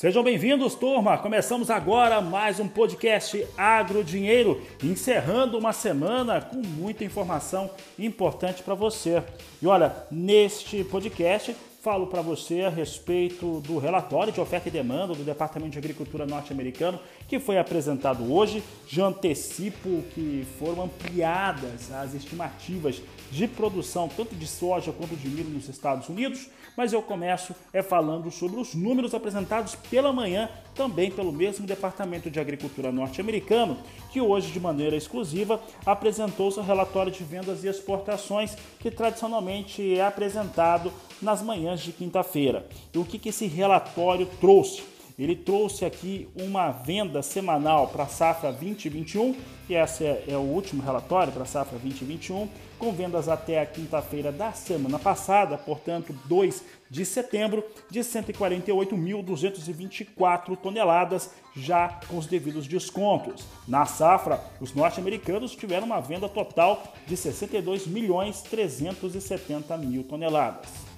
Sejam bem-vindos, turma! Começamos agora mais um podcast Agro Dinheiro, encerrando uma semana com muita informação importante para você. E olha, neste podcast falo para você a respeito do relatório de oferta e demanda do Departamento de Agricultura norte-americano que foi apresentado hoje. Já antecipo que foram ampliadas as estimativas de produção tanto de soja quanto de milho nos Estados Unidos, mas eu começo é falando sobre os números apresentados pela manhã também pelo mesmo Departamento de Agricultura norte-americano, que hoje de maneira exclusiva apresentou seu relatório de vendas e exportações, que tradicionalmente é apresentado nas manhãs de quinta-feira. E o que, que esse relatório trouxe? Ele trouxe aqui uma venda semanal para a safra 2021, e esse é, é o último relatório para a safra 2021, com vendas até a quinta-feira da semana passada, portanto 2 de setembro, de 148.224 toneladas, já com os devidos descontos. Na safra, os norte-americanos tiveram uma venda total de 62 milhões 370 mil toneladas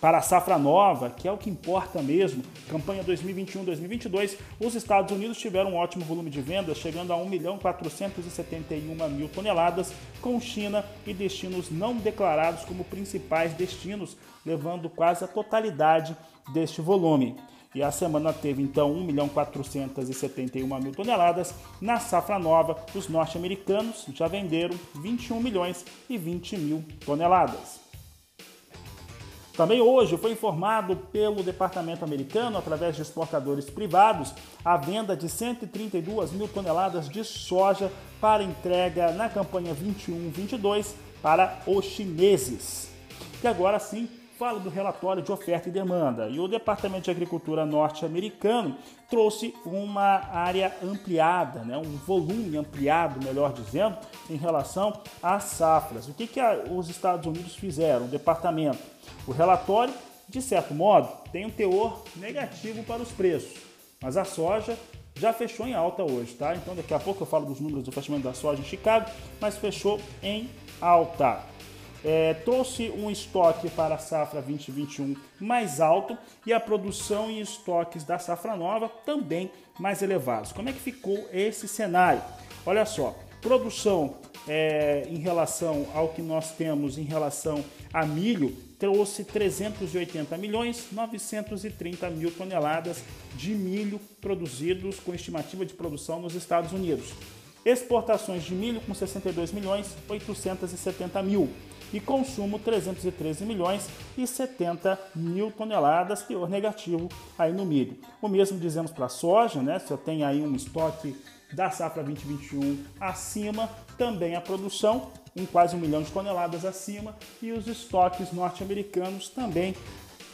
para a safra nova, que é o que importa mesmo, campanha 2021-2022, os Estados Unidos tiveram um ótimo volume de vendas, chegando a 1 milhão 471 mil toneladas, com China e destinos não declarados como principais destinos, levando quase a totalidade deste volume. E a semana teve então 1 milhão 471 mil toneladas. Na safra nova, os norte-americanos já venderam 21 milhões e 20 mil toneladas. Também hoje foi informado pelo Departamento Americano, através de exportadores privados, a venda de 132 mil toneladas de soja para entrega na campanha 21-22 para os chineses. E agora sim, falo do relatório de oferta e demanda. E o Departamento de Agricultura norte-americano trouxe uma área ampliada, né, um volume ampliado, melhor dizendo, em relação às safras. O que, que os Estados Unidos fizeram? O departamento o relatório, de certo modo, tem um teor negativo para os preços, mas a soja já fechou em alta hoje, tá? Então daqui a pouco eu falo dos números do fechamento da soja em Chicago, mas fechou em alta. É, trouxe um estoque para a safra 2021 mais alto e a produção e estoques da safra nova também mais elevados. Como é que ficou esse cenário? Olha só, produção é, em relação ao que nós temos em relação a milho trouxe 380 milhões 930 mil toneladas de milho produzidos com estimativa de produção nos Estados Unidos. Exportações de milho com 62 milhões 870 mil e consumo 313 milhões e 70 mil toneladas, teor negativo aí no milho. O mesmo dizemos para a soja, né? Se eu tenho aí um estoque da safra 2021 acima, também a produção em quase um milhão de toneladas acima e os estoques norte-americanos também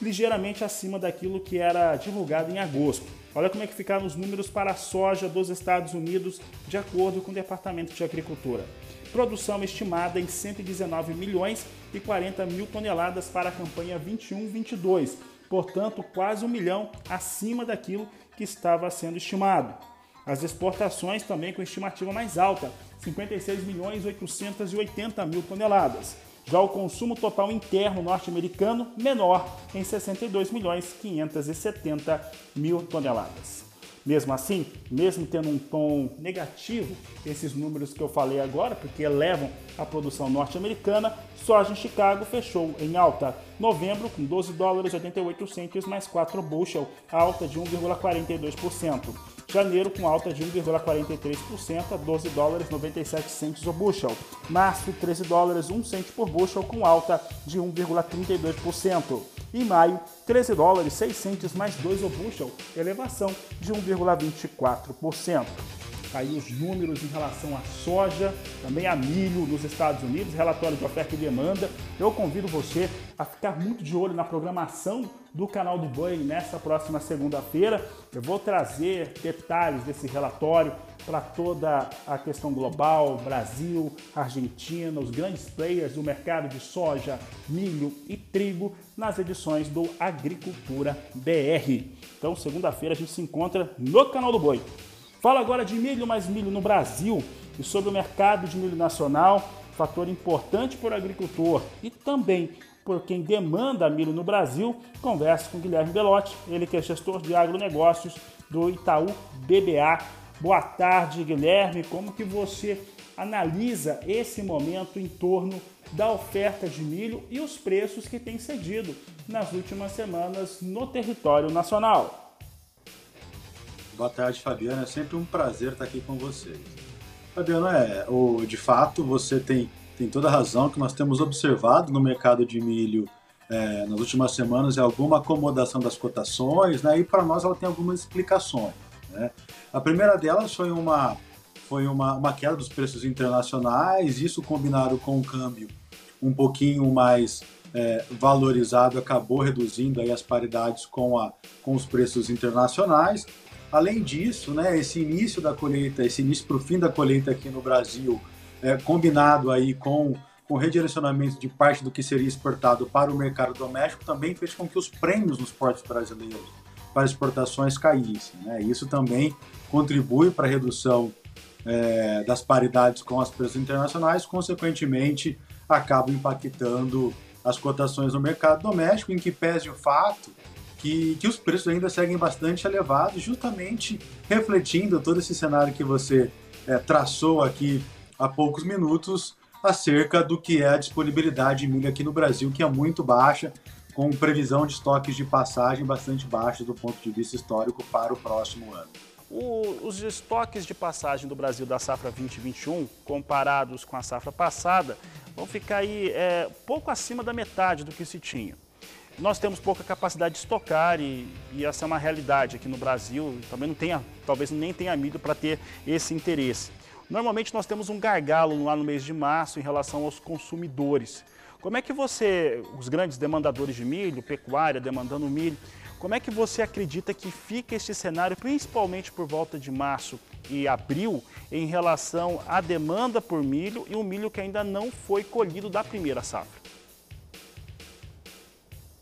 ligeiramente acima daquilo que era divulgado em agosto. Olha como é que ficaram os números para a soja dos Estados Unidos, de acordo com o Departamento de Agricultura. Produção estimada em 119 milhões e 40 mil toneladas para a campanha 21-22, portanto, quase um milhão acima daquilo que estava sendo estimado. As exportações também com estimativa mais alta, 56 milhões 880 mil toneladas. Já o consumo total interno norte-americano menor em 62 milhões 570 mil toneladas. Mesmo assim, mesmo tendo um tom negativo, esses números que eu falei agora, porque elevam a produção norte-americana, soja em Chicago fechou em alta. Novembro com 12 dólares 88 centos mais 4 bushel, alta de 1,42%. Janeiro com alta de 1,43% a 12 dólares 97 centos o bushel. Março 13 dólares 1 cento por bushel com alta de 1,32%. E maio 13 dólares 6 centos mais 2 o bushel, elevação de 1,24%. Aí os números em relação à soja, também a milho nos Estados Unidos, relatório de oferta e demanda. Eu convido você a ficar muito de olho na programação do canal do Boi nessa próxima segunda-feira. Eu vou trazer detalhes desse relatório para toda a questão global, Brasil, Argentina, os grandes players do mercado de soja, milho e trigo nas edições do Agricultura BR. Então, segunda-feira a gente se encontra no canal do Boi. Fala agora de milho mais milho no Brasil e sobre o mercado de milho nacional, fator importante para o agricultor e também por quem demanda milho no Brasil. Converso com Guilherme Belotti, ele que é gestor de agronegócios do Itaú BBA. Boa tarde, Guilherme. Como que você analisa esse momento em torno da oferta de milho e os preços que têm cedido nas últimas semanas no território nacional? Boa tarde, Fabiana. É sempre um prazer estar aqui com vocês. Fabiano, é, o, de fato, você tem, tem toda a razão que nós temos observado no mercado de milho é, nas últimas semanas é alguma acomodação das cotações, né? E para nós ela tem algumas explicações. Né? A primeira delas foi uma foi uma, uma queda dos preços internacionais, isso combinado com o câmbio um pouquinho mais é, valorizado acabou reduzindo aí as paridades com, a, com os preços internacionais. Além disso, né, esse início da colheita, esse início para o fim da colheita aqui no Brasil, é, combinado aí com com redirecionamento de parte do que seria exportado para o mercado doméstico, também fez com que os prêmios nos portos brasileiros para exportações caíssem. Né? Isso também contribui para a redução é, das paridades com as preços internacionais, consequentemente, acaba impactando as cotações no mercado doméstico, em que pese o fato que, que os preços ainda seguem bastante elevados, justamente refletindo todo esse cenário que você é, traçou aqui há poucos minutos acerca do que é a disponibilidade de milho aqui no Brasil, que é muito baixa, com previsão de estoques de passagem bastante baixos do ponto de vista histórico para o próximo ano. O, os estoques de passagem do Brasil da safra 2021, comparados com a safra passada, vão ficar aí é, pouco acima da metade do que se tinha. Nós temos pouca capacidade de estocar e, e essa é uma realidade aqui no Brasil. Também não tenha, talvez nem tenha milho para ter esse interesse. Normalmente nós temos um gargalo lá no mês de março em relação aos consumidores. Como é que você, os grandes demandadores de milho, pecuária demandando milho, como é que você acredita que fica este cenário, principalmente por volta de março e abril, em relação à demanda por milho e o milho que ainda não foi colhido da primeira safra?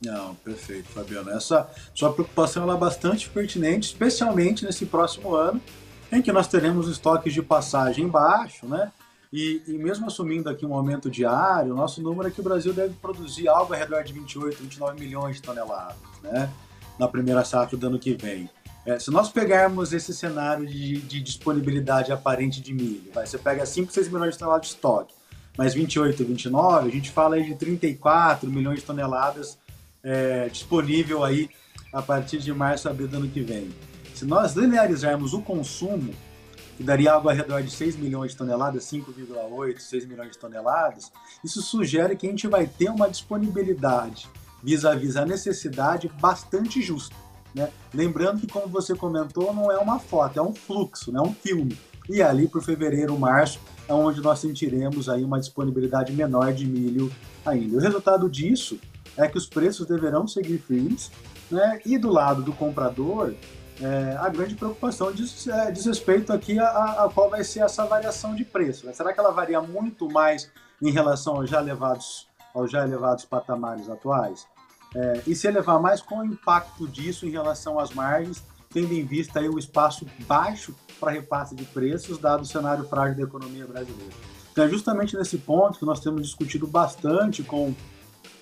Não, perfeito, Fabiano. Essa sua preocupação é bastante pertinente, especialmente nesse próximo ano, em que nós teremos estoques de passagem baixo, né? E, e, mesmo assumindo aqui um aumento diário, nosso número é que o Brasil deve produzir algo ao redor de 28, 29 milhões de toneladas, né? Na primeira safra do ano que vem. É, se nós pegarmos esse cenário de, de, disponibilidade aparente de milho, vai, você pega 5, 6 milhões de toneladas de estoque, mais 28, 29, a gente fala aí de 34 milhões de toneladas é, disponível aí a partir de março, abril do ano que vem. Se nós linearizarmos o consumo, que daria algo ao redor de 6 milhões de toneladas, 5,8, 6 milhões de toneladas, isso sugere que a gente vai ter uma disponibilidade vis-à-vis -vis a necessidade bastante justa. Né? Lembrando que, como você comentou, não é uma foto, é um fluxo, é um filme. E ali por fevereiro, março, é onde nós sentiremos aí uma disponibilidade menor de milho ainda. O resultado disso é que os preços deverão seguir firmes, né? E do lado do comprador, é, a grande preocupação diz, é, diz respeito aqui a, a, qual vai ser essa variação de preço. Né? Será que ela varia muito mais em relação aos já elevados, aos já elevados patamares atuais? É, e se elevar mais, qual o impacto disso em relação às margens, tendo em vista aí o espaço baixo para repasse de preços, dado o cenário frágil da economia brasileira? Então é justamente nesse ponto que nós temos discutido bastante com,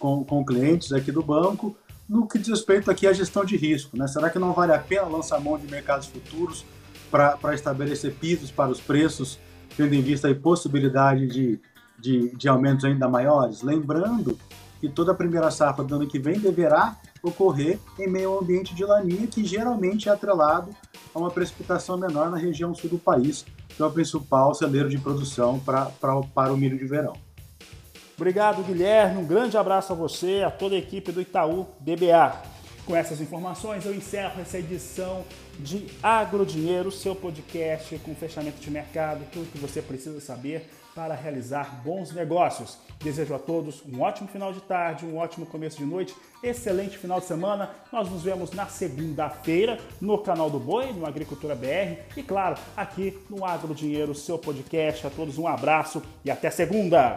com, com clientes aqui do banco, no que diz respeito aqui à gestão de risco. Né? Será que não vale a pena lançar mão de mercados futuros para estabelecer pisos para os preços, tendo em vista a possibilidade de, de, de aumentos ainda maiores? Lembrando que toda a primeira safra do ano que vem deverá ocorrer em meio ao ambiente de laninha, que geralmente é atrelado a uma precipitação menor na região sul do país, que é o principal celeiro de produção pra, pra, para o milho de verão. Obrigado, Guilherme. Um grande abraço a você, a toda a equipe do Itaú BBA. Com essas informações, eu encerro essa edição de Agrodinheiro, seu podcast com fechamento de mercado, tudo que você precisa saber para realizar bons negócios. Desejo a todos um ótimo final de tarde, um ótimo começo de noite, excelente final de semana. Nós nos vemos na segunda-feira no canal do Boi, no Agricultura BR e, claro, aqui no Agro Dinheiro, seu podcast. A todos um abraço e até segunda!